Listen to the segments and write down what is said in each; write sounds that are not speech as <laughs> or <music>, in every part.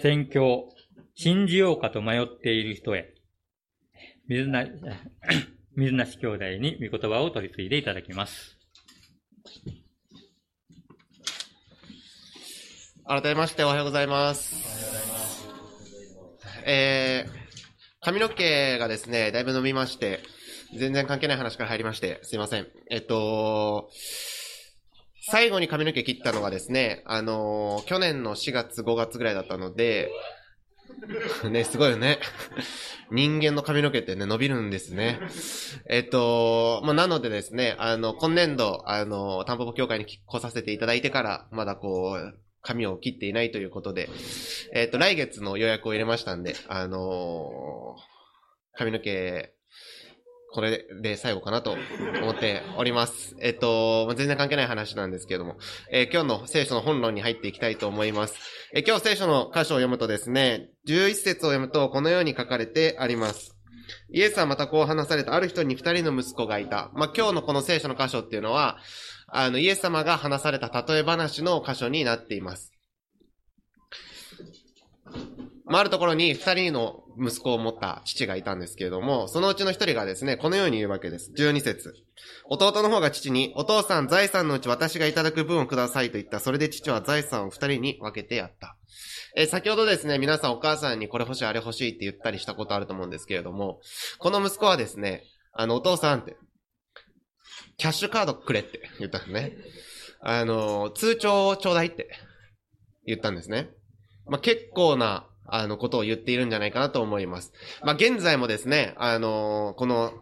宣教、信じようかと迷っている人へ、水な、<coughs> 水なし兄弟に御言葉を取り継いでいただきます。改めましておはようございます。えー、髪の毛がですね、だいぶ伸びまして、全然関係ない話から入りまして、すいません。えっと、最後に髪の毛切ったのがですね、あのー、去年の4月5月ぐらいだったので、<laughs> ね、すごいよね。<laughs> 人間の髪の毛ってね、伸びるんですね。えっと、まあ、なのでですね、あの、今年度、あの、タンポポ協会に来させていただいてから、まだこう、髪を切っていないということで、えっと、来月の予約を入れましたんで、あのー、髪の毛、これで最後かなと思っております。えっと、全然関係ない話なんですけれども、えー、今日の聖書の本論に入っていきたいと思います。えー、今日聖書の箇所を読むとですね、11節を読むとこのように書かれてあります。イエスはまたこう話されたある人に二人の息子がいた。まあ、今日のこの聖書の箇所っていうのは、あの、イエス様が話された例え話の箇所になっています。まあ、あるところに二人の息子を持った父がいたんですけれども、そのうちの一人がですね、このように言うわけです。12節弟の方が父に、お父さん財産のうち私がいただく分をくださいと言った。それで父は財産を二人に分けてやった。えー、先ほどですね、皆さんお母さんにこれ欲しい、あれ欲しいって言ったりしたことあると思うんですけれども、この息子はですね、あの、お父さんって、キャッシュカードくれって言ったんですね。あの、通帳をちょうだいって言ったんですね。まあ、結構なあの、ことを言っているんじゃないかなと思います。まあ、現在もですね、あのこの、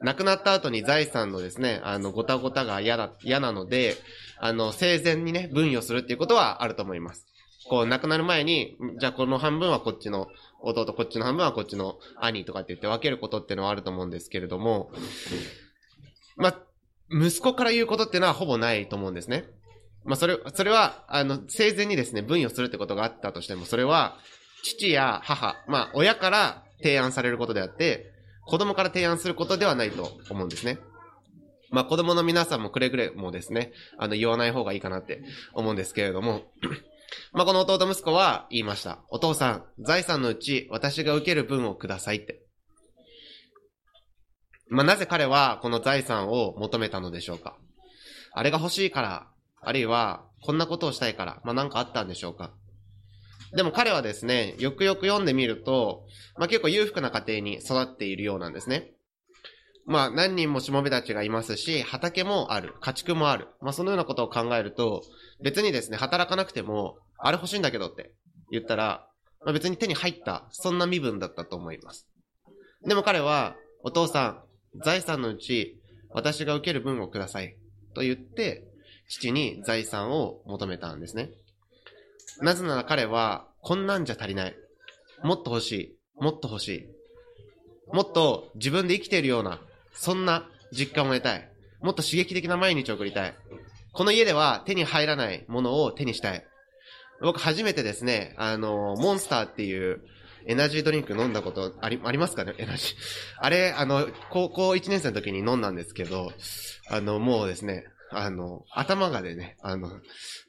亡くなった後に財産のですね、あの、ごたごたが嫌だ、嫌なので、あの、生前にね、分与するっていうことはあると思います。こう、亡くなる前に、じゃあこの半分はこっちの弟、こっちの半分はこっちの兄とかって言って分けることっていうのはあると思うんですけれども、まあ、息子から言うことっていうのはほぼないと思うんですね。まあ、それ、それは、あの、生前にですね、分与するってことがあったとしても、それは、父や母、まあ、親から提案されることであって、子供から提案することではないと思うんですね。まあ、子供の皆さんもくれぐれもですね、あの、言わない方がいいかなって思うんですけれども、<clears throat> まあ、この弟息子は言いました。お父さん、財産のうち私が受ける分をくださいって。まあ、なぜ彼はこの財産を求めたのでしょうかあれが欲しいから、あるいはこんなことをしたいから、まあ、なんかあったんでしょうかでも彼はですね、よくよく読んでみると、まあ、結構裕福な家庭に育っているようなんですね。まあ何人もしもべたちがいますし、畑もある、家畜もある。まあそのようなことを考えると、別にですね、働かなくても、あれ欲しいんだけどって言ったら、まあ、別に手に入った、そんな身分だったと思います。でも彼は、お父さん、財産のうち、私が受ける分をください。と言って、父に財産を求めたんですね。なぜなら彼は、こんなんじゃ足りない。もっと欲しい。もっと欲しい。もっと自分で生きているような、そんな実感を得たい。もっと刺激的な毎日を送りたい。この家では手に入らないものを手にしたい。僕初めてですね、あの、モンスターっていうエナジードリンク飲んだことあり、ありますかね？エナジー。あれ、あの、高校1年生の時に飲んだんですけど、あの、もうですね、あの、頭がでね、あの、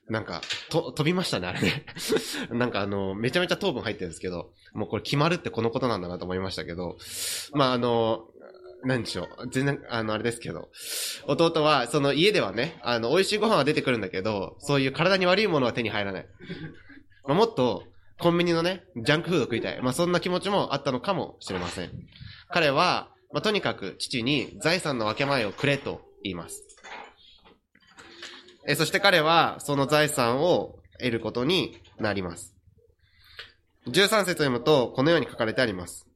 なんか、と、飛びましたね、あれね。<laughs> なんかあの、めちゃめちゃ糖分入ってるんですけど、もうこれ決まるってこのことなんだなと思いましたけど、まああの、何でしょう。全然、あの、あれですけど。弟は、その家ではね、あの、美味しいご飯は出てくるんだけど、そういう体に悪いものは手に入らない。<laughs> まあ、もっと、コンビニのね、ジャンクフード食いたい。まあ、そんな気持ちもあったのかもしれません。彼は、まあ、とにかく父に財産の分け前をくれと言います。えそして彼はその財産を得ることになります。13節を読むと、このように書かれてあります。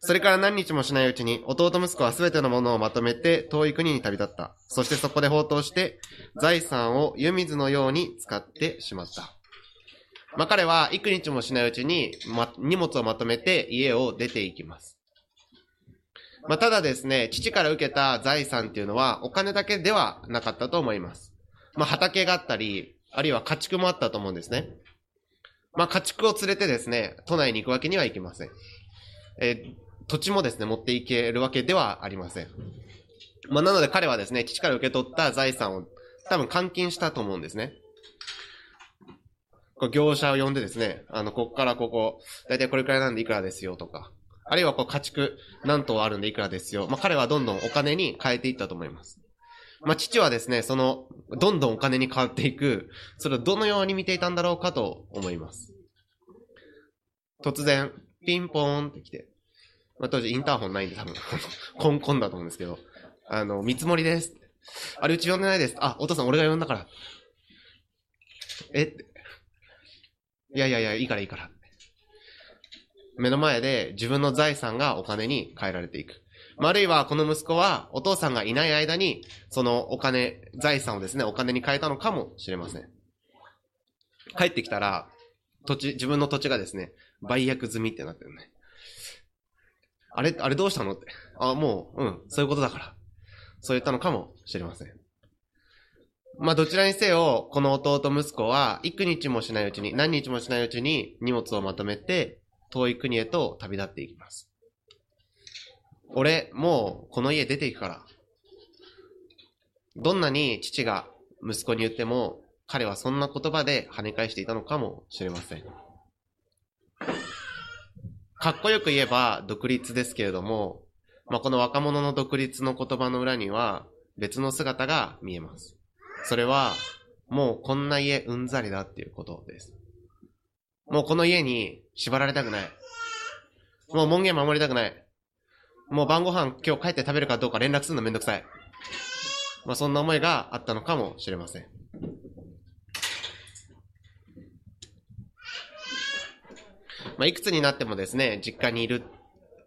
それから何日もしないうちに、弟息子はすべてのものをまとめて遠い国に旅立った。そしてそこで放蕩して、財産を湯水のように使ってしまった。まあ、彼は幾日もしないうちに、ま、荷物をまとめて家を出ていきます。まあ、ただですね、父から受けた財産っていうのはお金だけではなかったと思います。まあ、畑があったり、あるいは家畜もあったと思うんですね。まあ、家畜を連れてですね、都内に行くわけにはいきません。えー、土地もですね、持っていけるわけではありません。まあ、なので彼はですね、父から受け取った財産を多分換金したと思うんですね。こう業者を呼んでですね、あの、ここからここ、だいたいこれくらいなんでいくらですよとか、あるいはこう家畜何頭あるんでいくらですよ。まあ、彼はどんどんお金に変えていったと思います。まあ、父はですね、その、どんどんお金に変わっていく、それをどのように見ていたんだろうかと思います。突然、ピンポーンって来て、まあ、当時インターホンないんで多分、コンコンだと思うんですけど、あの、見積もりです。あれ、うち呼んでないです。あ、お父さん俺が呼んだから。えいやいやいや、いいからいいから。目の前で自分の財産がお金に変えられていく。まああるいはこの息子はお父さんがいない間に、そのお金、財産をですね、お金に変えたのかもしれません。帰ってきたら、土地、自分の土地がですね、売約済みってなってるね。あれ、あれどうしたのって。あ、もう、うん、そういうことだから。そう言ったのかもしれません。まあ、どちらにせよ、この弟息子は、幾日もしないうちに、何日もしないうちに荷物をまとめて、遠い国へと旅立っていきます。俺、もう、この家出ていくから。どんなに父が息子に言っても、彼はそんな言葉で跳ね返していたのかもしれません。かっこよく言えば独立ですけれども、まあ、この若者の独立の言葉の裏には別の姿が見えます。それは、もうこんな家うんざりだっていうことです。もうこの家に縛られたくない。もう門限守りたくない。もう晩ご飯今日帰って食べるかどうか連絡するのめんどくさい。まあそんな思いがあったのかもしれません。まあいくつになってもですね、実家にいる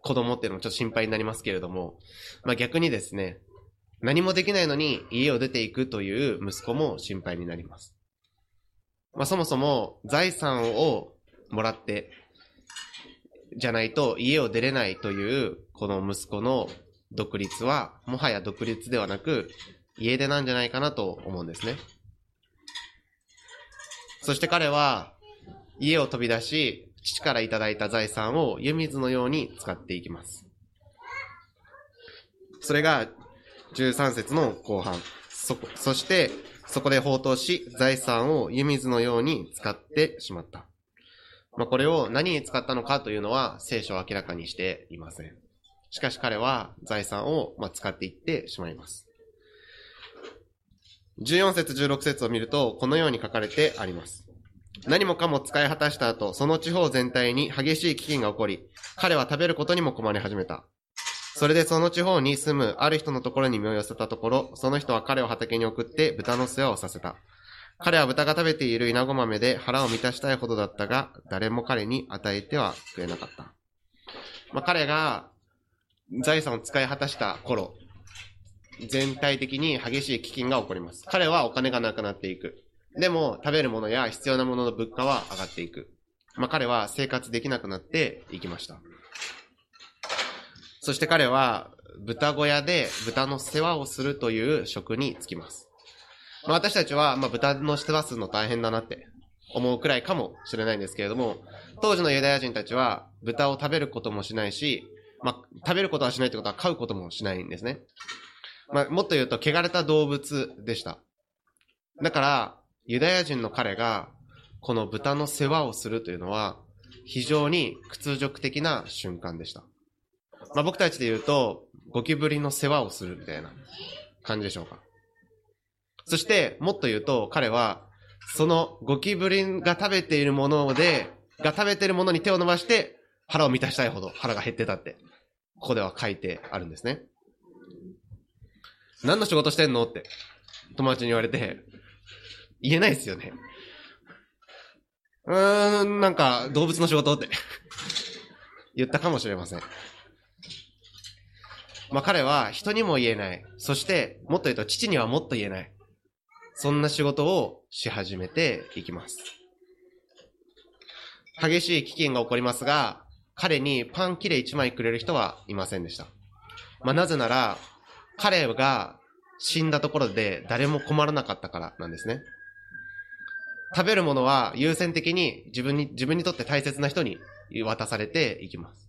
子供っていうのもちょっと心配になりますけれども、まあ逆にですね、何もできないのに家を出ていくという息子も心配になります。まあそもそも財産をもらって、じゃないと家を出れないというこの息子の独立は、もはや独立ではなく、家出なんじゃないかなと思うんですね。そして彼は、家を飛び出し、父からいただいた財産を湯水のように使っていきます。それが、13節の後半。そ、そして、そこで放蕩し、財産を湯水のように使ってしまった。まあ、これを何に使ったのかというのは聖書は明らかにしていません。しかし彼は財産をま使っていってしまいます。14節16節を見ると、このように書かれてあります。何もかも使い果たした後、その地方全体に激しい飢饉が起こり、彼は食べることにも困り始めた。それでその地方に住むある人のところに身を寄せたところ、その人は彼を畑に送って豚の世話をさせた。彼は豚が食べている稲子豆で腹を満たしたいほどだったが、誰も彼に与えてはくれなかった。まあ、彼が財産を使い果たした頃、全体的に激しい飢饉が起こります。彼はお金がなくなっていく。でも、食べるものや必要なものの物価は上がっていく。まあ、彼は生活できなくなっていきました。そして彼は、豚小屋で豚の世話をするという職に就きます。まあ、私たちは、まあ、豚の世話するの大変だなって思うくらいかもしれないんですけれども、当時のユダヤ人たちは豚を食べることもしないし、まあ、食べることはしないってことは飼うこともしないんですね。まあ、もっと言うと、汚れた動物でした。だから、ユダヤ人の彼が、この豚の世話をするというのは、非常に屈辱的な瞬間でした。まあ、僕たちで言うと、ゴキブリの世話をするみたいな感じでしょうか。そして、もっと言うと、彼は、そのゴキブリンが食べているもので、が食べているものに手を伸ばして、腹を満たしたいほど腹が減ってたって、ここでは書いてあるんですね。何の仕事してんの？って、友達に言われて、言えないですよね。うーん、なんか、動物の仕事って言ったかもしれません。まあ彼は人にも言えない。そして、もっと言うと父にはもっと言えない。そんな仕事をし始めていきます。激しい飢饉が起こりますが、彼にパン切れ1枚くれる人はいませんでした。まあなぜなら、彼が死んだところで誰も困らなかったからなんですね。食べるものは優先的に自分に、自分にとって大切な人に渡されていきます。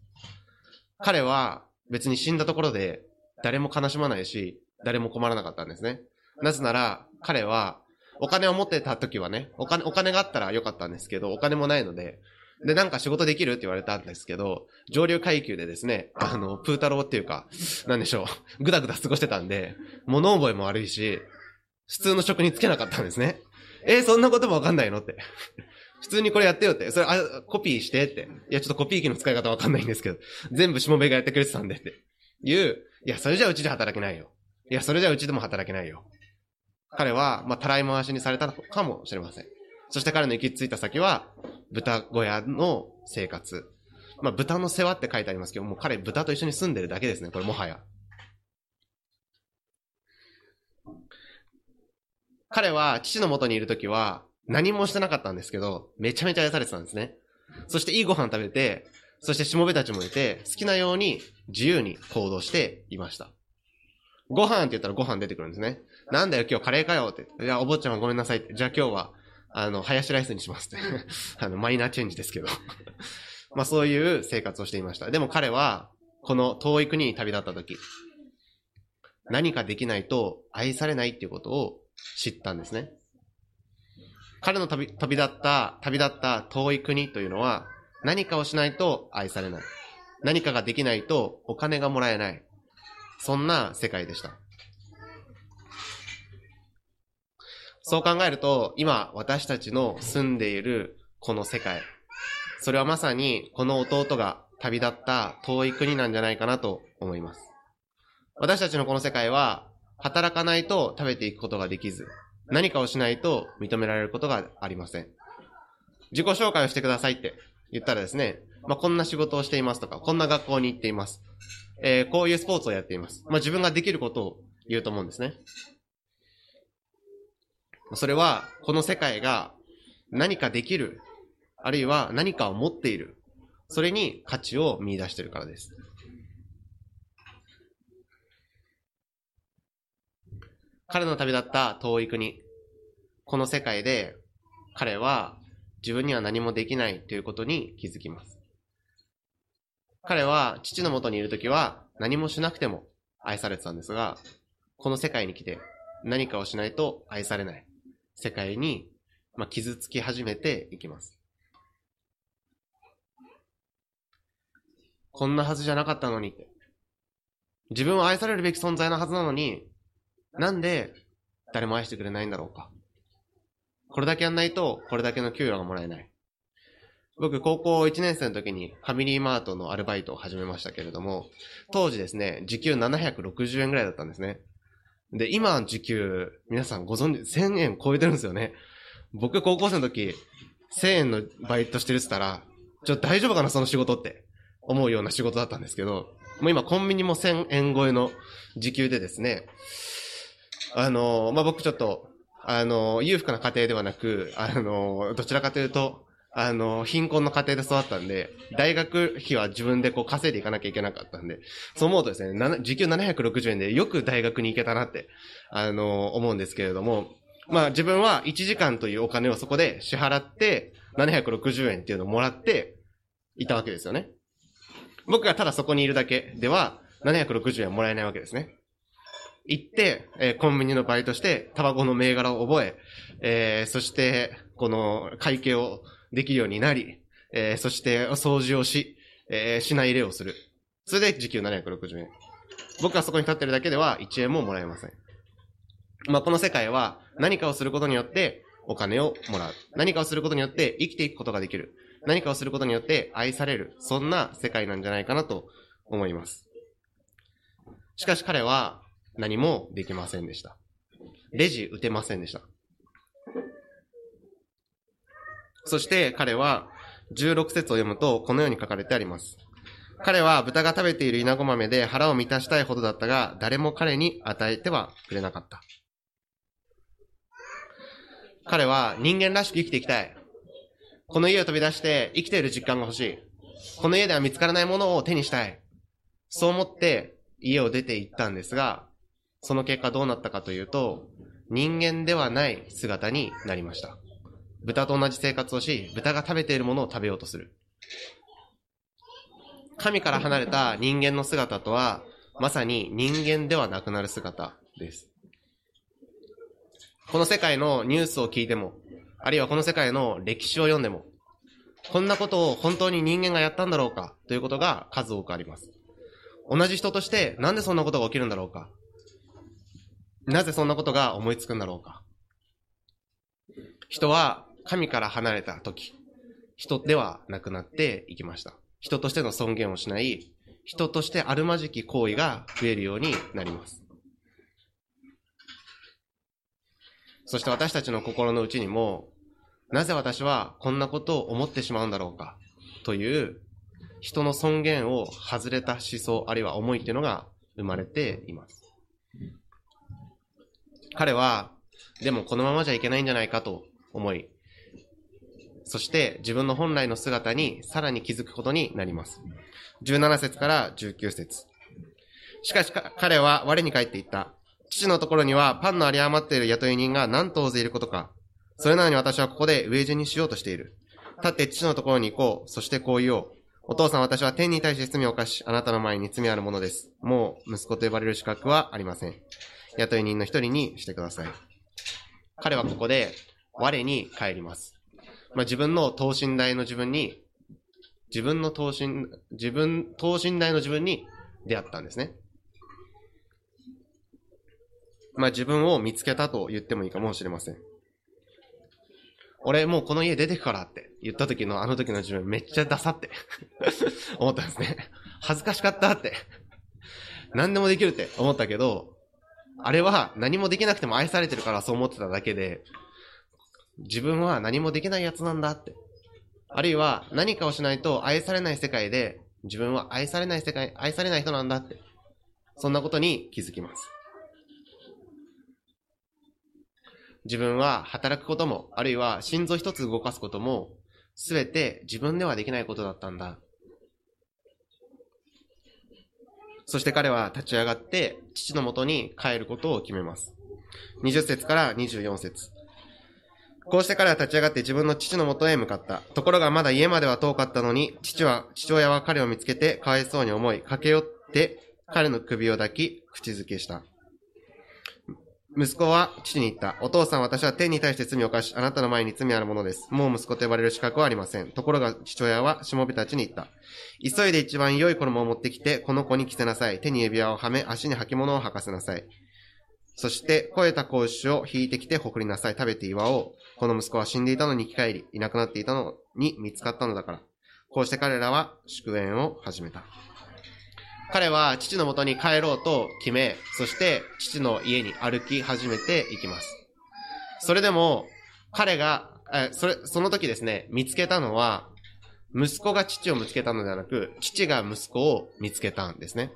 彼は別に死んだところで誰も悲しまないし、誰も困らなかったんですね。なぜなら、彼はお金を持ってた時はね、お金、お金があったらよかったんですけど、お金もないので、で、なんか仕事できるって言われたんですけど、上流階級でですね、あの、プータローっていうか、なんでしょう、ぐだぐだ過ごしてたんで、物覚えも悪いし、普通の職に就けなかったんですね。えーそんなこともわかんないのって。普通にこれやってよって。それ、あ、コピーしてって。いや、ちょっとコピー機の使い方わかんないんですけど、全部しもべがやってくれてたんでって。いう、いや、それじゃうちで働けないよ。いや、それじゃうちでも働けないよ。彼は、まあ、たらい回しにされたのかもしれません。そして彼の行き着いた先は、豚小屋の生活。まあ、豚の世話って書いてありますけど、もう彼豚と一緒に住んでるだけですね、これもはや。彼は父の元にいるときは何もしてなかったんですけど、めちゃめちゃ愛されてたんですね。そしていいご飯食べて、そしてしもべたちもいて、好きなように自由に行動していました。ご飯って言ったらご飯出てくるんですね。なんだよ今日カレーかよって。いや、お坊ちゃまごめんなさいって。じゃあ今日は、あの、ハヤシライスにしますって。<laughs> あの、マイナーチェンジですけど。<laughs> まあそういう生活をしていました。でも彼は、この遠い国に旅立った時、何かできないと愛されないっていうことを知ったんですね。彼の旅、旅立った、旅立った遠い国というのは、何かをしないと愛されない。何かができないとお金がもらえない。そんな世界でした。そう考えると、今私たちの住んでいるこの世界、それはまさにこの弟が旅立った遠い国なんじゃないかなと思います。私たちのこの世界は、働かないと食べていくことができず、何かをしないと認められることがありません。自己紹介をしてくださいって言ったらですね、まあ、こんな仕事をしていますとか、こんな学校に行っています。えーこういうスポーツをやっています。まあ、自分ができることを言うと思うんですね。それは、この世界が何かできる、あるいは何かを持っている、それに価値を見出しているからです。彼の旅立った遠い国、この世界で彼は自分には何もできないということに気づきます。彼は父の元にいるときは何もしなくても愛されてたんですが、この世界に来て何かをしないと愛されない世界に、まあ、傷つき始めていきます。こんなはずじゃなかったのにって。自分は愛されるべき存在のはずなのに、なんで誰も愛してくれないんだろうか。これだけやんないと、これだけの給料がもらえない。僕、高校1年生の時にファミリーマートのアルバイトを始めましたけれども、当時ですね、時給760円ぐらいだったんですね。で、今時給、皆さんご存知、1000円超えてるんですよね。僕、高校生の時、1000円のバイトしてるって言ったら、ちょっと大丈夫かな、その仕事って思うような仕事だったんですけど、もう今コンビニも1000円超えの時給でですね、あの、まあ、僕ちょっと、あの、裕福な家庭ではなく、あの、どちらかというと、あの、貧困の家庭で育ったんで、大学費は自分でこう稼いでいかなきゃいけなかったんで、そう思うとですね、時給760円でよく大学に行けたなって、あの、思うんですけれども、まあ自分は1時間というお金をそこで支払って、760円っていうのをもらっていたわけですよね。僕がただそこにいるだけでは、760円もらえないわけですね。行って、えーコンビニのバイトして、タバコの銘柄を覚え、えーそして、この会計をできるようになり、えーそして掃除をし、えー品入れをする。それで時給760円。僕がそこに立ってるだけでは1円ももらえません。まあ、この世界は何かをすることによってお金をもらう。何かをすることによって生きていくことができる。何かをすることによって愛される。そんな世界なんじゃないかなと思います。しかし彼は何もできませんでした。レジ打てませんでした。そして彼は16節を読むとこのように書かれてあります。彼は豚が食べている稲子豆で腹を満たしたいほどだったが、誰も彼に与えてはくれなかった。彼は人間らしく生きていきたい。この家を飛び出して生きている実感が欲しい。この家では見つからないものを手にしたい。そう思って家を出て行ったんですが、その結果どうなったかというと、人間ではない姿になりました。豚と同じ生活をし、豚が食べているものを食べようとする。神から離れた人間の姿とは、まさに人間ではなくなる姿です。この世界のニュースを聞いても、あるいはこの世界の歴史を読んでも、こんなことを本当に人間がやったんだろうかということが数多くあります。同じ人としてなんでそんなことが起きるんだろうかなぜそんなことが思いつくんだろうか人は神から離れた時、人ではなくなっていきました。人としての尊厳をしない、人としてあるまじき行為が増えるようになります。そして私たちの心の内にも、なぜ私はこんなことを思ってしまうんだろうかという人の尊厳を外れた思想あるいは思いっていうのが生まれています。彼は、でもこのままじゃいけないんじゃないかと思い、そして自分の本来の姿にさらに気づくことになります。17節から19節しかし彼は我に帰っていった。父のところにはパンの有り余っている雇い人が何と大勢いることか。それなのに私はここで飢え死にしようとしている。立って父のところに行こう。そしてこう言おう。お父さん私は天に対して罪を犯し、あなたの前に罪あるものです。もう息子と呼ばれる資格はありません。雇い人の一人にしてください。彼はここで我に帰ります。まあ、自分の等身大の自分に、自分の等身、自分、等身大の自分に出会ったんですね。まあ、自分を見つけたと言ってもいいかもしれません。俺もうこの家出てくからって言った時のあの時の自分めっちゃダサって <laughs> 思ったんですね。恥ずかしかったって。何でもできるって思ったけど、あれは何もできなくても愛されてるからそう思ってただけで、自分は何もできないやつなんだって。あるいは何かをしないと愛されない世界で、自分は愛されない世界、愛されない人なんだって。そんなことに気づきます。自分は働くことも、あるいは心臓一つ動かすことも、すべて自分ではできないことだったんだ。そして彼は立ち上がって父のもとに帰ることを決めます。20節から24節こうして彼は立ち上がって自分の父のもとへ向かった。ところがまだ家までは遠かったのに、父は、父親は彼を見つけてかわいそうに思い、駆け寄って彼の首を抱き、口づけした。息子は父に言った。お父さん、私は天に対して罪を犯し、あなたの前に罪あるものです。もう息子と呼ばれる資格はありません。ところが父親はしもべたちに言った。急いで一番良い衣を持ってきて、この子に着せなさい。手に指輪をはめ、足に履物を履かせなさい。そして、肥えた子牛を引いてきて送りなさい。食べて祝おう。この息子は死んでいたのに生き返り、いなくなっていたのに見つかったのだから。こうして彼らは祝宴を始めた。彼は父のもとに帰ろうと決め、そして父の家に歩き始めていきます。それでも、彼が、えそれ、その時ですね、見つけたのは、息子が父を見つけたのではなく、父が息子を見つけたんですね。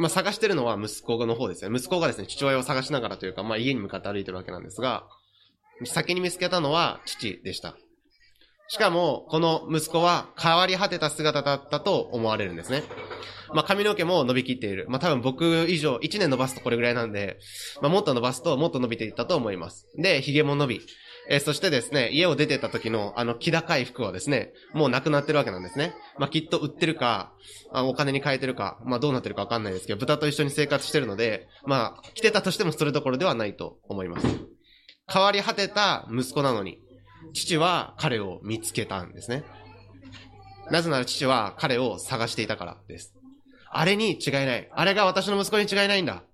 まあ、探してるのは息子の方ですね。息子がですね、父親を探しながらというか、まあ、家に向かって歩いてるわけなんですが、先に見つけたのは父でした。しかも、この息子は変わり果てた姿だったと思われるんですね。まあ、髪の毛も伸びきっている。まあ、多分僕以上、1年伸ばすとこれぐらいなんで、まあ、もっと伸ばすともっと伸びていったと思います。で、髭も伸び。えーそしてですね、家を出てた時のあの気高い服はですね、もうなくなってるわけなんですね。まあ、きっと売ってるか、あお金に変えてるか、まあ、どうなってるかわかんないですけど、豚と一緒に生活してるので、まあ、着てたとしてもそれどころではないと思います。変わり果てた息子なのに、父は彼を見つけたんですね。なぜなら父は彼を探していたからです。あれに違いない。あれが私の息子に違いないんだ。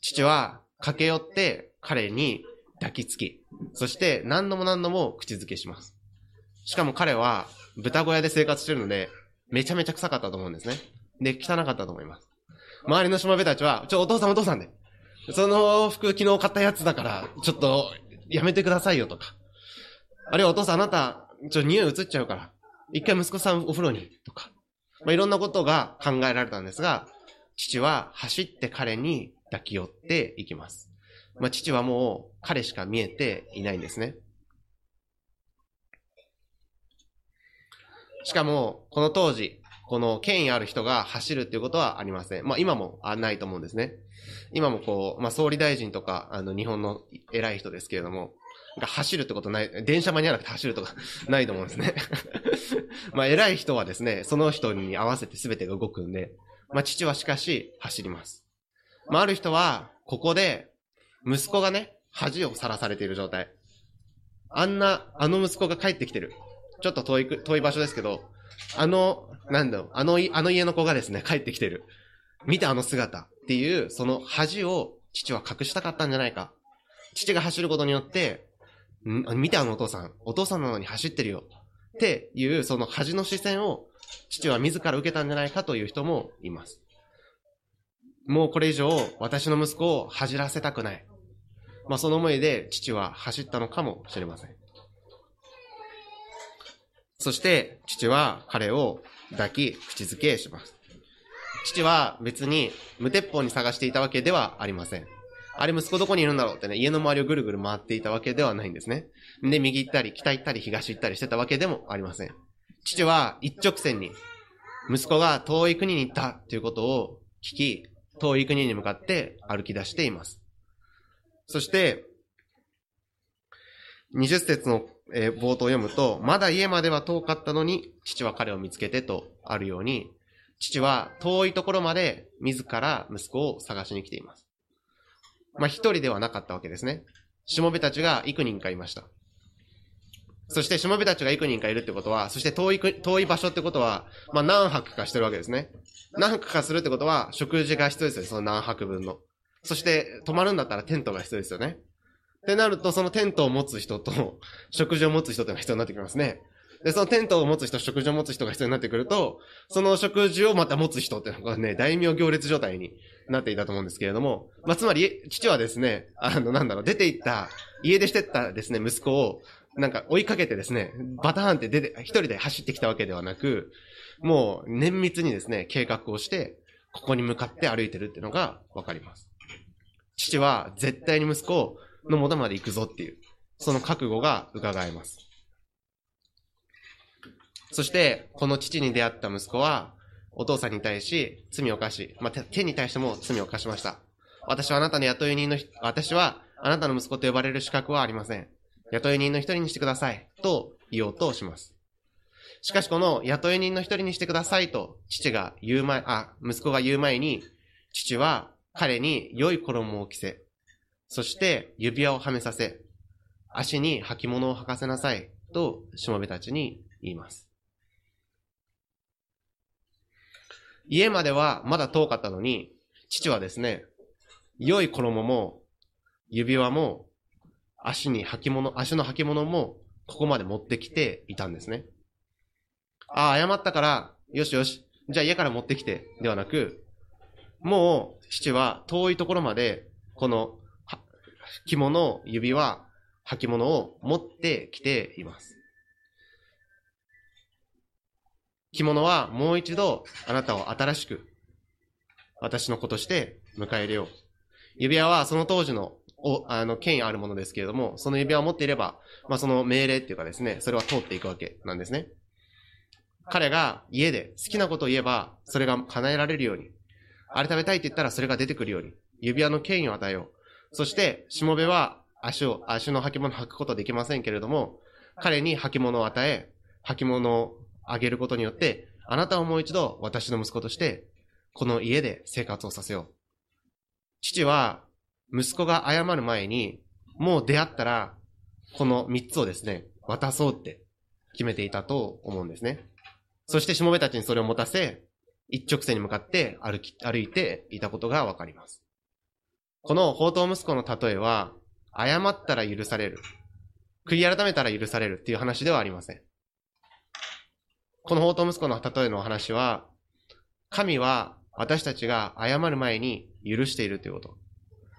父は駆け寄って彼に抱きつき、そして何度も何度も口づけします。しかも彼は豚小屋で生活してるので、めちゃめちゃ臭かったと思うんですね。で、汚かったと思います。周りのしもべたちは、ちょ、お父さんお父さんで。その服昨日買ったやつだから、ちょっと、やめてくださいよとか。あるいはお父さんあなた、ちょ、匂い移っちゃうから。一回息子さんお風呂に、とか。まあ、いろんなことが考えられたんですが、父は走って彼に抱き寄っていきます。まあ、父はもう彼しか見えていないんですね。しかも、この当時、この権威ある人が走るっていうことはありません。まあ今もないと思うんですね。今もこう、まあ総理大臣とか、あの日本の偉い人ですけれども、が走るってことない、電車間に合わなくて走るとか <laughs> ないと思うんですね。<laughs> まあ偉い人はですね、その人に合わせて全てが動くんで、まあ父はしかし走ります。まあ、ある人は、ここで、息子がね、恥をさらされている状態。あんな、あの息子が帰ってきてる。ちょっと遠い、遠い場所ですけど、あの、なんだろう、あの、あの家の子がですね、帰ってきてる。見てあの姿っていう、その恥を父は隠したかったんじゃないか。父が走ることによって、ん見てあのお父さん。お父さんなのに走ってるよ。っていう、その恥の視線を父は自ら受けたんじゃないかという人もいます。もうこれ以上、私の息子を恥じらせたくない。まあその思いで父は走ったのかもしれません。そして父は彼を抱き、口づけします。父は別に無鉄砲に探していたわけではありません。あれ息子どこにいるんだろうってね、家の周りをぐるぐる回っていたわけではないんですね。で、右行ったり、北行ったり、東行ったりしてたわけでもありません。父は一直線に、息子が遠い国に行ったということを聞き、遠い国に向かって歩き出しています。そして、20節の、冒頭を読むと、まだ家までは遠かったのに、父は彼を見つけてとあるように、父は遠いところまで自ら息子を探しに来ています。まあ、一人ではなかったわけですね。しもべたちが幾人かいました。そしてしもべたちが幾人かいるってことは、そして遠い、遠い場所ってことは、まあ、何泊かしてるわけですね。何泊かするってことは、食事が必要ですよ、その何泊分の。そして、泊まるんだったらテントが必要ですよね。ってなると、そのテントを持つ人と、<laughs> 食事を持つ人っていうのが必要になってきますね。で、そのテントを持つ人、食事を持つ人が必要になってくると、その食事をまた持つ人っていうのがね、大名行列状態になっていたと思うんですけれども、まあ、つまり、父はですね、あの、なんだろう、出て行った、家出してったですね、息子を、なんか追いかけてですね、バターンって出て、一人で走ってきたわけではなく、もう綿密にですね、計画をして、ここに向かって歩いてるっていうのがわかります。父は絶対に息子の元まで行くぞっていう、その覚悟が伺えます。そして、この父に出会った息子は、お父さんに対し罪を犯し、まあ、手に対しても罪を犯しました。私はあなたの雇い人の、私はあなたの息子と呼ばれる資格はありません。雇い人の一人にしてください。と言おうとします。しかしこの雇い人の一人にしてくださいと父が言う前、あ、息子が言う前に、父は彼に良い衣を着せ、そして指輪をはめさせ、足に履物を履かせなさいとしもべたちに言います。家まではまだ遠かったのに、父はですね、良い衣も、指輪も、足に履物、足の履物も、ここまで持ってきていたんですね。ああ、謝ったから、よしよし、じゃあ家から持ってきて、ではなく、もう、父は遠いところまで、この、着物、指輪、履物を持ってきています。着物はもう一度あなたを新しく私の子として迎え入れよう。指輪はその当時のおあの権威あるものですけれども、その指輪を持っていれば、まあ、その命令っていうかですね、それは通っていくわけなんですね。彼が家で好きなことを言えば、それが叶えられるように、あれ食べたいって言ったらそれが出てくるように、指輪の権威を与えよう。そして、しもべは足を、足の履物を履くことはできませんけれども、彼に履物を与え、履物をあげることによって、あなたをもう一度私の息子として、この家で生活をさせよう。父は、息子が謝る前に、もう出会ったら、この三つをですね、渡そうって決めていたと思うんですね。そしてしもべたちにそれを持たせ、一直線に向かって歩き、歩いていたことがわかります。この宝刀息子の例えは、謝ったら許される。悔い改めたら許されるっていう話ではありません。この宝刀息子の例えの話は、神は私たちが謝る前に許しているということ。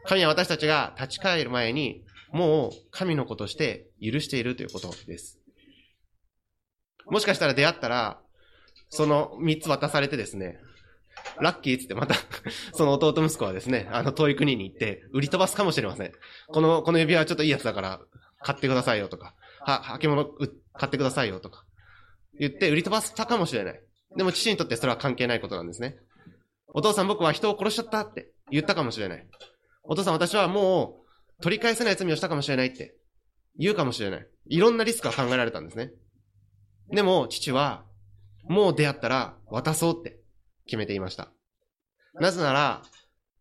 神は私たちが立ち返る前に、もう神の子として許しているということです。もしかしたら出会ったら、その三つ渡されてですね、ラッキーっつってまた、<laughs> その弟息子はですね、あの遠い国に行って売り飛ばすかもしれません。この、この指輪はちょっといいやつだから買ってくださいよとか、は、履物買ってくださいよとか、言って売り飛ばしたかもしれない。でも父にとってそれは関係ないことなんですね。お父さん僕は人を殺しちゃったって言ったかもしれない。お父さん私はもう取り返せない罪をしたかもしれないって言うかもしれない。いろんなリスクが考えられたんですね。でも父はもう出会ったら渡そうって決めていました。なぜなら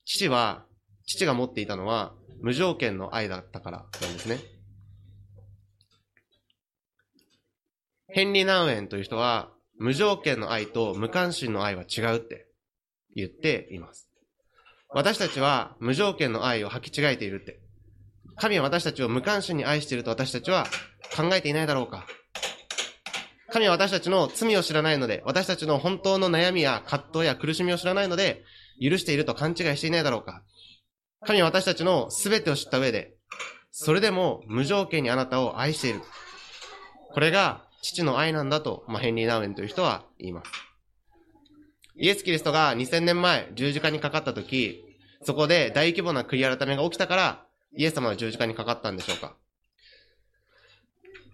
父は、父が持っていたのは無条件の愛だったからなんですね。ヘンリー・ナウエンという人は、無条件の愛と無関心の愛は違うって言っています。私たちは無条件の愛を履き違えているって。神は私たちを無関心に愛していると私たちは考えていないだろうか。神は私たちの罪を知らないので、私たちの本当の悩みや葛藤や苦しみを知らないので、許していると勘違いしていないだろうか。神は私たちの全てを知った上で、それでも無条件にあなたを愛している。これが父の愛なんだと、まあ、ヘンリー・ナウエンという人は言います。イエス・キリストが2000年前十字架にかかった時、そこで大規模な悔い改めが起きたから、イエス様は十字架にかかったんでしょうか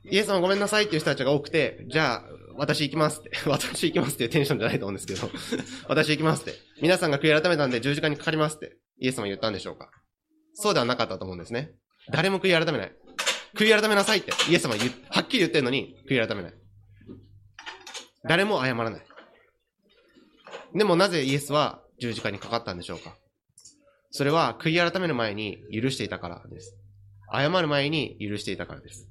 イエス様ごめんなさいっていう人たちが多くて、じゃあ、私行きますって、<laughs> 私行きますっていうテンションじゃないと思うんですけど、<laughs> 私行きますって、皆さんが悔い改めたんで十字架にかかりますって、イエス様言ったんでしょうか？そうではなかったと思うんですね。誰も悔い改めない。悔い改めなさいって、イエス様は言はっきり言ってんのに、悔い改めない。誰も謝らない。でもなぜイエスは十字架にかかったんでしょうか？それは悔い改める前に許していたからです。謝る前に許していたからです。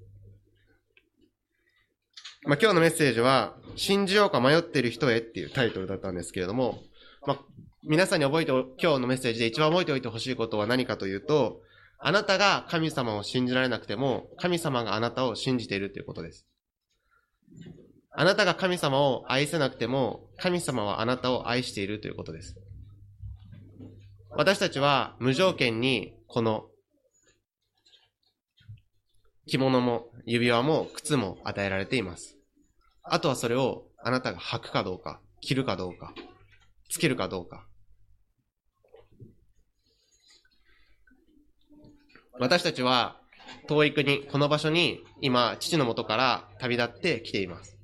まあ、今日のメッセージは、信じようか迷っている人へっていうタイトルだったんですけれども、まあ、皆さんに覚えて、今日のメッセージで一番覚えておいてほしいことは何かというと、あなたが神様を信じられなくても、神様があなたを信じているということです。あなたが神様を愛せなくても、神様はあなたを愛しているということです。私たちは無条件にこの着物も指輪も靴も与えられています。あとはそれをあなたが履くかどうか、着るかどうか、つけるかどうか。私たちは遠い国、この場所に今、父の元から旅立ってきています。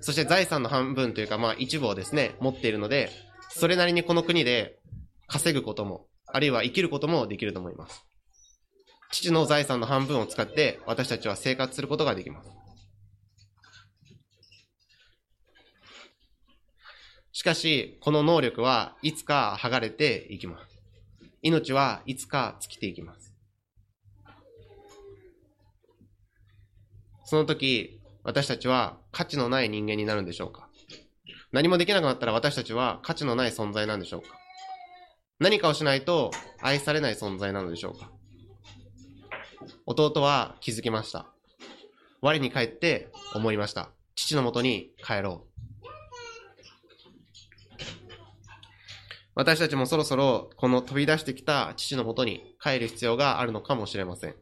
そして財産の半分というか、まあ一部をですね、持っているので、それなりにこの国で稼ぐことも、あるいは生きることもできると思います。父の財産の半分を使って私たちは生活することができます。しかし、この能力はいつか剥がれていきます。命はいつか尽きていきます。その時、私たちは価値のない人間になるんでしょうか？何もできなくなったら私たちは価値のない存在なんでしょうか？何かをしないと愛されない存在なのでしょうか？弟は気づきました。我に帰って思いました。父のもとに帰ろう。私たちもそろそろこの飛び出してきた父のもとに帰る必要があるのかもしれません。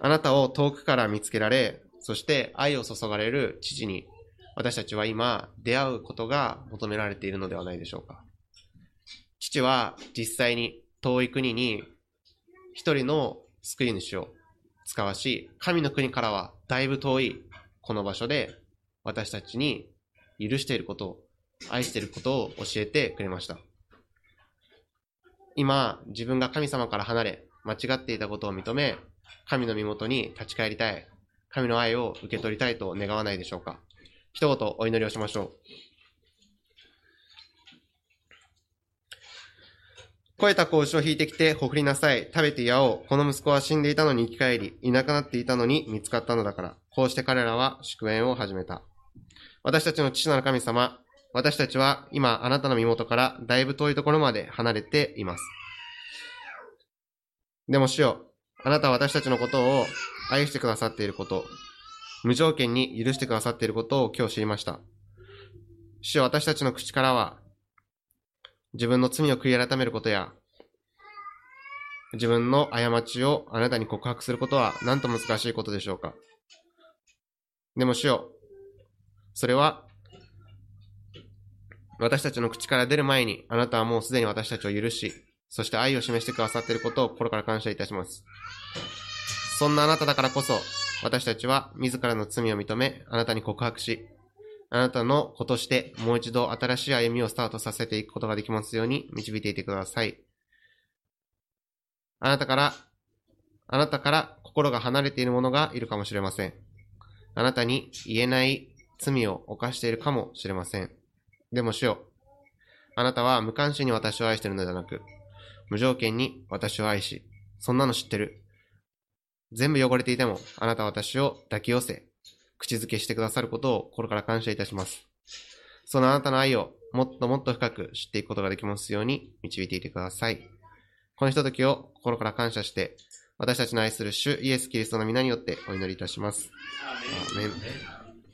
あなたを遠くから見つけられ、そして愛を注がれる父に私たちは今出会うことが求められているのではないでしょうか。父は実際に遠い国に一人の救い主を使わし、神の国からはだいぶ遠いこの場所で私たちに許していることを、愛していることを教えてくれました。今、自分が神様から離れ、間違っていたことを認め、神の身元に立ち返りたい、神の愛を受け取りたいと願わないでしょうか。一言お祈りをしましょう。肥えた子牛を引いてきて、ほふりなさい。食べてやおう。この息子は死んでいたのに生き返り、いなくなっていたのに見つかったのだから。こうして彼らは祝宴を始めた。私たちの父なる神様、私たちは今あなたの身元からだいぶ遠いところまで離れています。でも主よ、あなたは私たちのことを愛してくださっていること、無条件に許してくださっていることを今日知りました。主よ、私たちの口からは自分の罪を悔い改めることや、自分の過ちをあなたに告白することは何と難しいことでしょうか。でも主よ、それは、私たちの口から出る前に、あなたはもうすでに私たちを許し、そして愛を示してくださっていることを心から感謝いたします。そんなあなただからこそ、私たちは自らの罪を認め、あなたに告白し、あなたの子としてもう一度新しい歩みをスタートさせていくことができますように導いていてください。あなたから、あなたから心が離れている者がいるかもしれません。あなたに言えない罪を犯しているかもしれません。でも主よ、あなたは無関心に私を愛しているのではなく、無条件に私を愛し、そんなの知ってる。全部汚れていても、あなたは私を抱き寄せ、口づけしてくださることを心から感謝いたします。そのあなたの愛をもっともっと深く知っていくことができますように導いていてください。このひとときを心から感謝して、私たちの愛する主イエス・キリストの皆によってお祈りいたします。アーメン